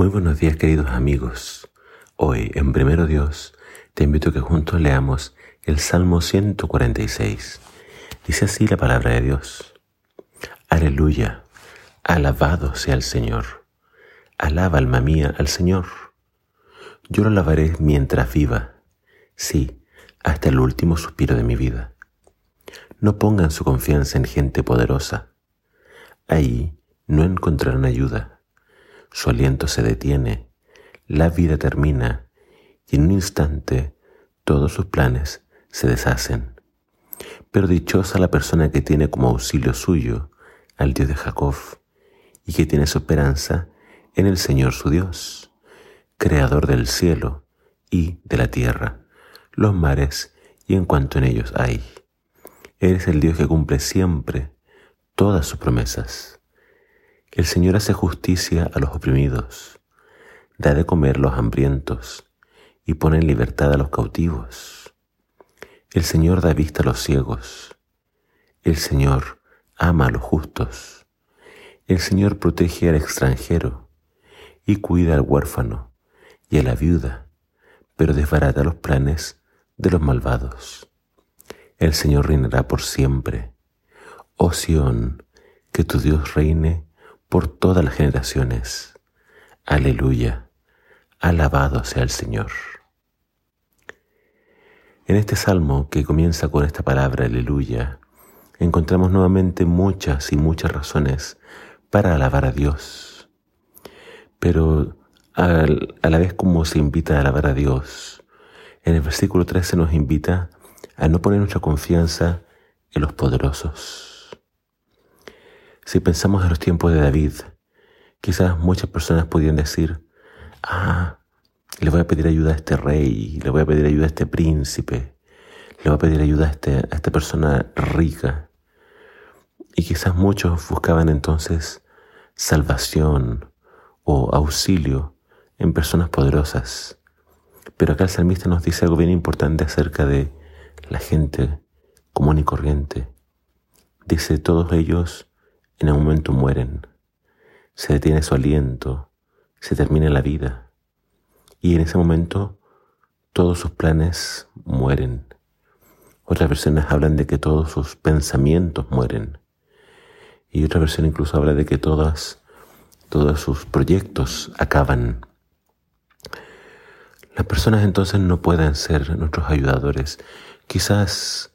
Muy buenos días queridos amigos. Hoy en Primero Dios te invito a que juntos leamos el Salmo 146. Dice así la palabra de Dios. Aleluya, alabado sea el Señor. Alaba alma mía al Señor. Yo lo alabaré mientras viva, sí, hasta el último suspiro de mi vida. No pongan su confianza en gente poderosa. Ahí no encontrarán ayuda su aliento se detiene, la vida termina y en un instante todos sus planes se deshacen. Pero dichosa la persona que tiene como auxilio suyo al Dios de Jacob y que tiene su esperanza en el Señor su Dios, creador del cielo y de la tierra, los mares y en cuanto en ellos hay. Eres el Dios que cumple siempre todas sus promesas. El Señor hace justicia a los oprimidos, da de comer los hambrientos y pone en libertad a los cautivos. El Señor da vista a los ciegos. El Señor ama a los justos. El Señor protege al extranjero y cuida al huérfano y a la viuda, pero desbarata los planes de los malvados. El Señor reinará por siempre. Oh Sión, que tu Dios reine por todas las generaciones. Aleluya, alabado sea el Señor. En este salmo que comienza con esta palabra, aleluya, encontramos nuevamente muchas y muchas razones para alabar a Dios. Pero a la vez como se invita a alabar a Dios, en el versículo 13 nos invita a no poner nuestra confianza en los poderosos si pensamos en los tiempos de David, quizás muchas personas podrían decir, ah, le voy a pedir ayuda a este rey, le voy a pedir ayuda a este príncipe, le voy a pedir ayuda a, este, a esta persona rica. Y quizás muchos buscaban entonces salvación o auxilio en personas poderosas. Pero acá el salmista nos dice algo bien importante acerca de la gente común y corriente. Dice, todos ellos en un momento mueren, se detiene su aliento, se termina la vida y en ese momento todos sus planes mueren. Otras versiones hablan de que todos sus pensamientos mueren y otra versión incluso habla de que todas, todos sus proyectos acaban. Las personas entonces no pueden ser nuestros ayudadores, quizás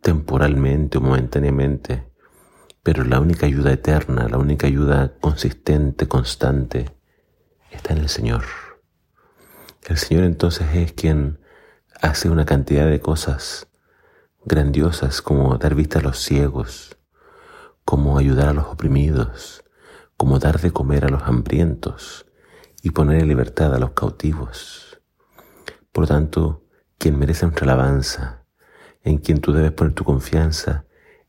temporalmente o momentáneamente, pero la única ayuda eterna, la única ayuda consistente, constante, está en el Señor. El Señor entonces es quien hace una cantidad de cosas grandiosas como dar vista a los ciegos, como ayudar a los oprimidos, como dar de comer a los hambrientos y poner en libertad a los cautivos. Por lo tanto, quien merece nuestra alabanza, en quien tú debes poner tu confianza,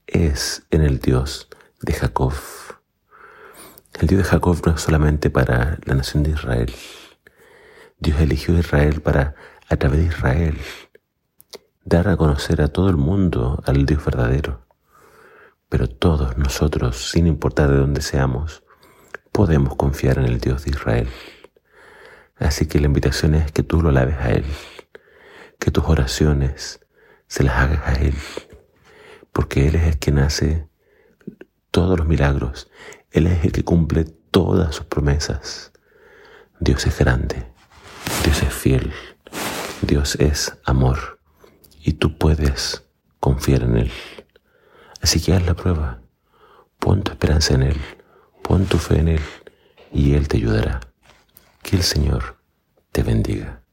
es en el Dios de Jacob. El Dios de Jacob no es solamente para la nación de Israel. Dios eligió a Israel para, a través de Israel, dar a conocer a todo el mundo al Dios verdadero. Pero todos nosotros, sin importar de dónde seamos, podemos confiar en el Dios de Israel. Así que la invitación es que tú lo laves a Él, que tus oraciones se las hagas a Él, porque Él es el quien hace todos los milagros. Él es el que cumple todas sus promesas. Dios es grande, Dios es fiel, Dios es amor y tú puedes confiar en Él. Así que haz la prueba, pon tu esperanza en Él, pon tu fe en Él y Él te ayudará. Que el Señor te bendiga.